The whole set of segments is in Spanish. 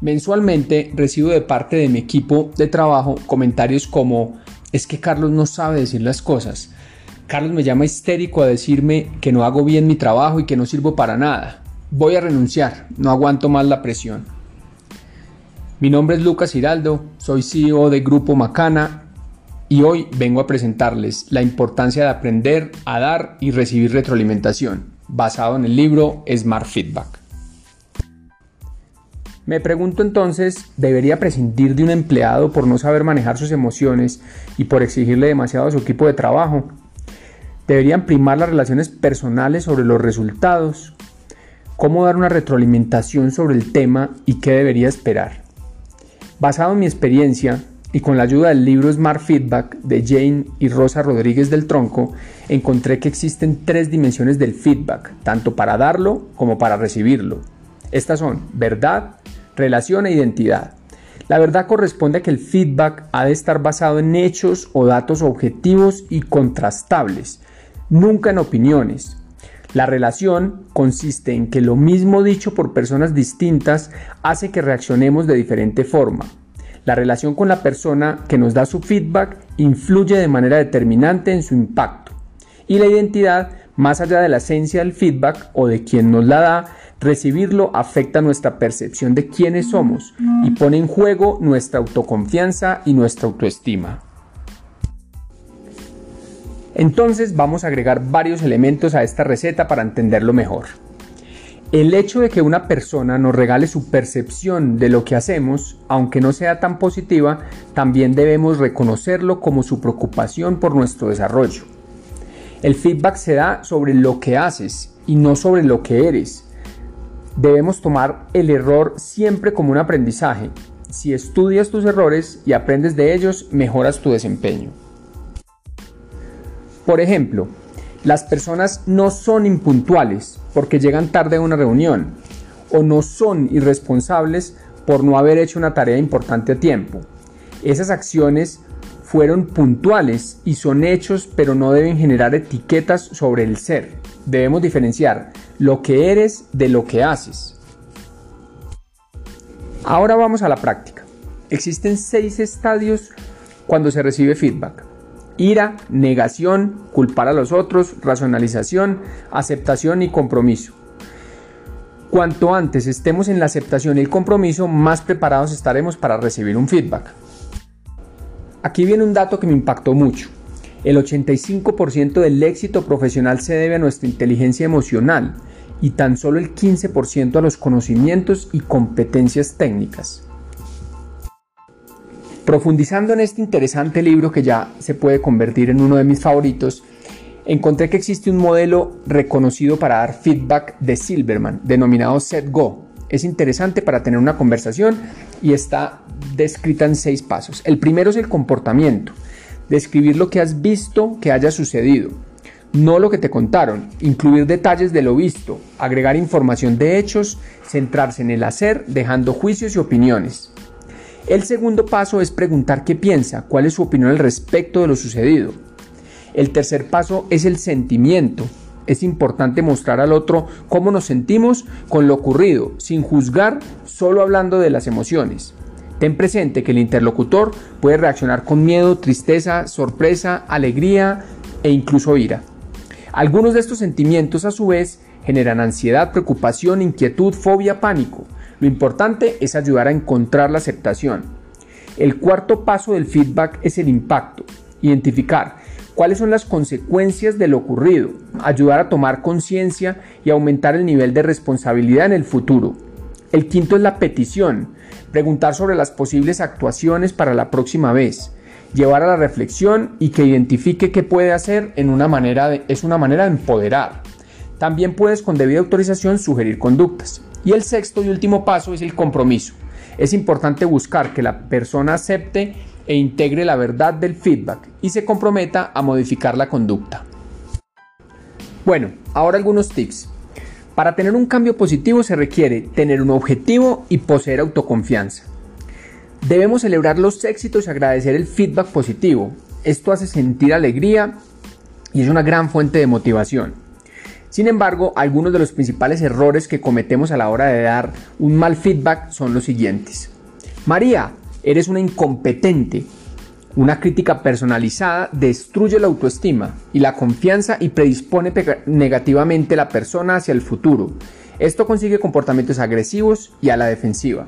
Mensualmente recibo de parte de mi equipo de trabajo comentarios como es que Carlos no sabe decir las cosas. Carlos me llama histérico a decirme que no hago bien mi trabajo y que no sirvo para nada. Voy a renunciar, no aguanto más la presión. Mi nombre es Lucas Hiraldo, soy CEO de Grupo Macana y hoy vengo a presentarles la importancia de aprender a dar y recibir retroalimentación, basado en el libro Smart Feedback. Me pregunto entonces, ¿debería prescindir de un empleado por no saber manejar sus emociones y por exigirle demasiado a su equipo de trabajo? ¿Deberían primar las relaciones personales sobre los resultados? ¿Cómo dar una retroalimentación sobre el tema y qué debería esperar? Basado en mi experiencia y con la ayuda del libro Smart Feedback de Jane y Rosa Rodríguez del Tronco, encontré que existen tres dimensiones del feedback, tanto para darlo como para recibirlo. Estas son verdad, relación e identidad. La verdad corresponde a que el feedback ha de estar basado en hechos o datos objetivos y contrastables, nunca en opiniones. La relación consiste en que lo mismo dicho por personas distintas hace que reaccionemos de diferente forma. La relación con la persona que nos da su feedback influye de manera determinante en su impacto. Y la identidad, más allá de la esencia del feedback o de quien nos la da, Recibirlo afecta nuestra percepción de quiénes somos y pone en juego nuestra autoconfianza y nuestra autoestima. Entonces vamos a agregar varios elementos a esta receta para entenderlo mejor. El hecho de que una persona nos regale su percepción de lo que hacemos, aunque no sea tan positiva, también debemos reconocerlo como su preocupación por nuestro desarrollo. El feedback se da sobre lo que haces y no sobre lo que eres. Debemos tomar el error siempre como un aprendizaje. Si estudias tus errores y aprendes de ellos, mejoras tu desempeño. Por ejemplo, las personas no son impuntuales porque llegan tarde a una reunión o no son irresponsables por no haber hecho una tarea importante a tiempo. Esas acciones fueron puntuales y son hechos pero no deben generar etiquetas sobre el ser. Debemos diferenciar lo que eres de lo que haces. Ahora vamos a la práctica. Existen seis estadios cuando se recibe feedback. Ira, negación, culpar a los otros, racionalización, aceptación y compromiso. Cuanto antes estemos en la aceptación y el compromiso, más preparados estaremos para recibir un feedback. Aquí viene un dato que me impactó mucho. El 85% del éxito profesional se debe a nuestra inteligencia emocional y tan solo el 15% a los conocimientos y competencias técnicas. Profundizando en este interesante libro que ya se puede convertir en uno de mis favoritos, encontré que existe un modelo reconocido para dar feedback de Silverman, denominado SetGo. Es interesante para tener una conversación y está descrita en seis pasos. El primero es el comportamiento, describir lo que has visto que haya sucedido no lo que te contaron, incluir detalles de lo visto, agregar información de hechos, centrarse en el hacer, dejando juicios y opiniones. El segundo paso es preguntar qué piensa, cuál es su opinión al respecto de lo sucedido. El tercer paso es el sentimiento. Es importante mostrar al otro cómo nos sentimos con lo ocurrido, sin juzgar, solo hablando de las emociones. Ten presente que el interlocutor puede reaccionar con miedo, tristeza, sorpresa, alegría e incluso ira. Algunos de estos sentimientos a su vez generan ansiedad, preocupación, inquietud, fobia, pánico. Lo importante es ayudar a encontrar la aceptación. El cuarto paso del feedback es el impacto. Identificar cuáles son las consecuencias de lo ocurrido, ayudar a tomar conciencia y aumentar el nivel de responsabilidad en el futuro. El quinto es la petición, preguntar sobre las posibles actuaciones para la próxima vez llevar a la reflexión y que identifique qué puede hacer en una manera es una manera de empoderar. También puedes con debida autorización sugerir conductas. Y el sexto y último paso es el compromiso. Es importante buscar que la persona acepte e integre la verdad del feedback y se comprometa a modificar la conducta. Bueno, ahora algunos tips. Para tener un cambio positivo se requiere tener un objetivo y poseer autoconfianza. Debemos celebrar los éxitos y agradecer el feedback positivo. Esto hace sentir alegría y es una gran fuente de motivación. Sin embargo, algunos de los principales errores que cometemos a la hora de dar un mal feedback son los siguientes. María, eres una incompetente. Una crítica personalizada destruye la autoestima y la confianza y predispone negativamente a la persona hacia el futuro. Esto consigue comportamientos agresivos y a la defensiva.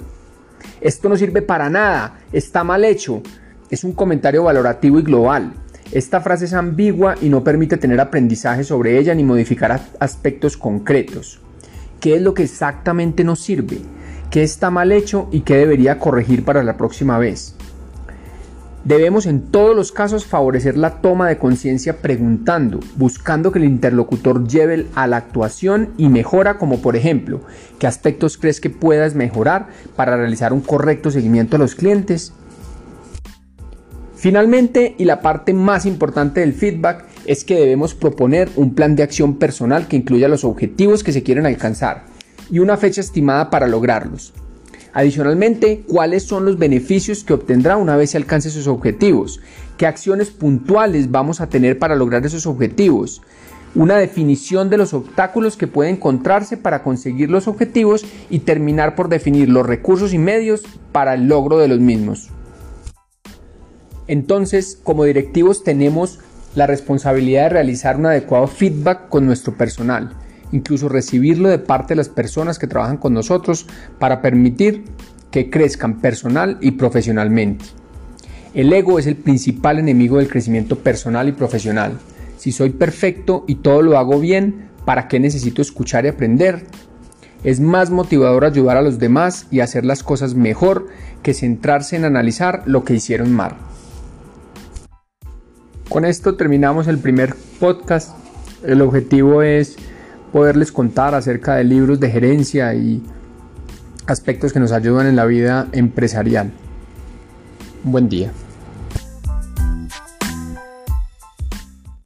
Esto no sirve para nada, está mal hecho. Es un comentario valorativo y global. Esta frase es ambigua y no permite tener aprendizaje sobre ella ni modificar aspectos concretos. ¿Qué es lo que exactamente nos sirve? ¿Qué está mal hecho y qué debería corregir para la próxima vez? Debemos en todos los casos favorecer la toma de conciencia preguntando, buscando que el interlocutor lleve a la actuación y mejora como por ejemplo, ¿qué aspectos crees que puedas mejorar para realizar un correcto seguimiento a los clientes? Finalmente, y la parte más importante del feedback, es que debemos proponer un plan de acción personal que incluya los objetivos que se quieren alcanzar y una fecha estimada para lograrlos. Adicionalmente, cuáles son los beneficios que obtendrá una vez se alcance sus objetivos, qué acciones puntuales vamos a tener para lograr esos objetivos, una definición de los obstáculos que puede encontrarse para conseguir los objetivos y terminar por definir los recursos y medios para el logro de los mismos. Entonces, como directivos tenemos la responsabilidad de realizar un adecuado feedback con nuestro personal, incluso recibirlo de parte de las personas que trabajan con nosotros para permitir que crezcan personal y profesionalmente. El ego es el principal enemigo del crecimiento personal y profesional. Si soy perfecto y todo lo hago bien, ¿para qué necesito escuchar y aprender? Es más motivador ayudar a los demás y hacer las cosas mejor que centrarse en analizar lo que hicieron mal. Con esto terminamos el primer podcast. El objetivo es poderles contar acerca de libros de gerencia y aspectos que nos ayudan en la vida empresarial. Un buen día.